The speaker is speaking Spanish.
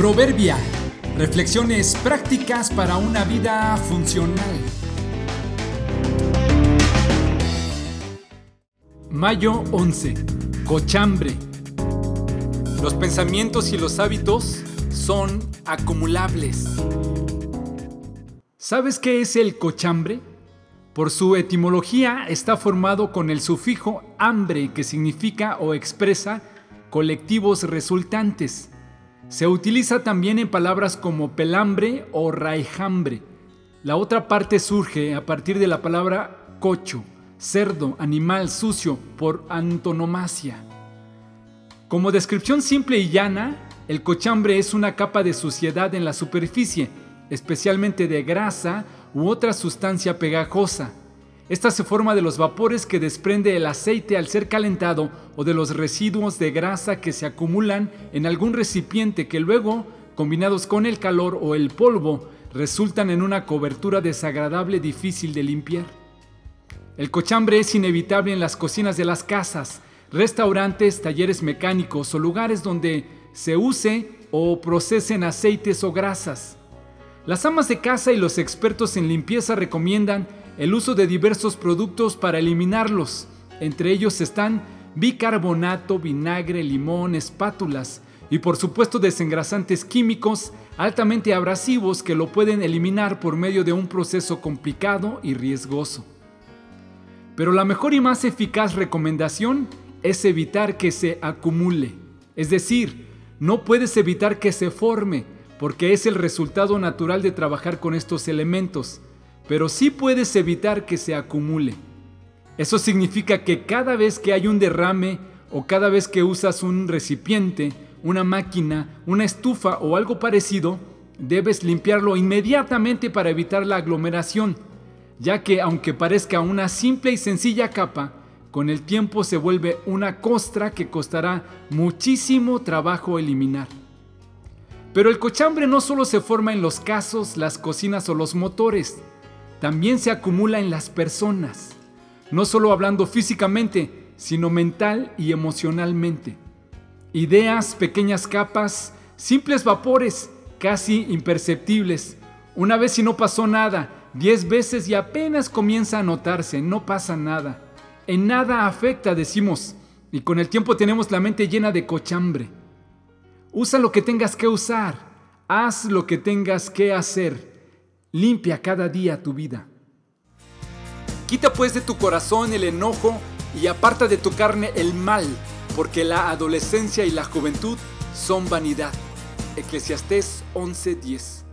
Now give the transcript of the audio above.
Proverbia. Reflexiones prácticas para una vida funcional. Mayo 11. Cochambre. Los pensamientos y los hábitos son acumulables. ¿Sabes qué es el cochambre? Por su etimología está formado con el sufijo hambre que significa o expresa colectivos resultantes. Se utiliza también en palabras como pelambre o raijambre. La otra parte surge a partir de la palabra cocho, cerdo, animal sucio, por antonomasia. Como descripción simple y llana, el cochambre es una capa de suciedad en la superficie, especialmente de grasa u otra sustancia pegajosa. Esta se forma de los vapores que desprende el aceite al ser calentado o de los residuos de grasa que se acumulan en algún recipiente que luego, combinados con el calor o el polvo, resultan en una cobertura desagradable difícil de limpiar. El cochambre es inevitable en las cocinas de las casas, restaurantes, talleres mecánicos o lugares donde se use o procesen aceites o grasas. Las amas de casa y los expertos en limpieza recomiendan el uso de diversos productos para eliminarlos. Entre ellos están bicarbonato, vinagre, limón, espátulas y por supuesto desengrasantes químicos altamente abrasivos que lo pueden eliminar por medio de un proceso complicado y riesgoso. Pero la mejor y más eficaz recomendación es evitar que se acumule. Es decir, no puedes evitar que se forme, porque es el resultado natural de trabajar con estos elementos pero sí puedes evitar que se acumule. Eso significa que cada vez que hay un derrame o cada vez que usas un recipiente, una máquina, una estufa o algo parecido, debes limpiarlo inmediatamente para evitar la aglomeración, ya que aunque parezca una simple y sencilla capa, con el tiempo se vuelve una costra que costará muchísimo trabajo eliminar. Pero el cochambre no solo se forma en los casos, las cocinas o los motores, también se acumula en las personas, no solo hablando físicamente, sino mental y emocionalmente. Ideas, pequeñas capas, simples vapores, casi imperceptibles. Una vez y no pasó nada, diez veces y apenas comienza a notarse, no pasa nada. En nada afecta, decimos, y con el tiempo tenemos la mente llena de cochambre. Usa lo que tengas que usar, haz lo que tengas que hacer limpia cada día tu vida. Quita pues de tu corazón el enojo y aparta de tu carne el mal, porque la adolescencia y la juventud son vanidad. Eclesiastés 11:10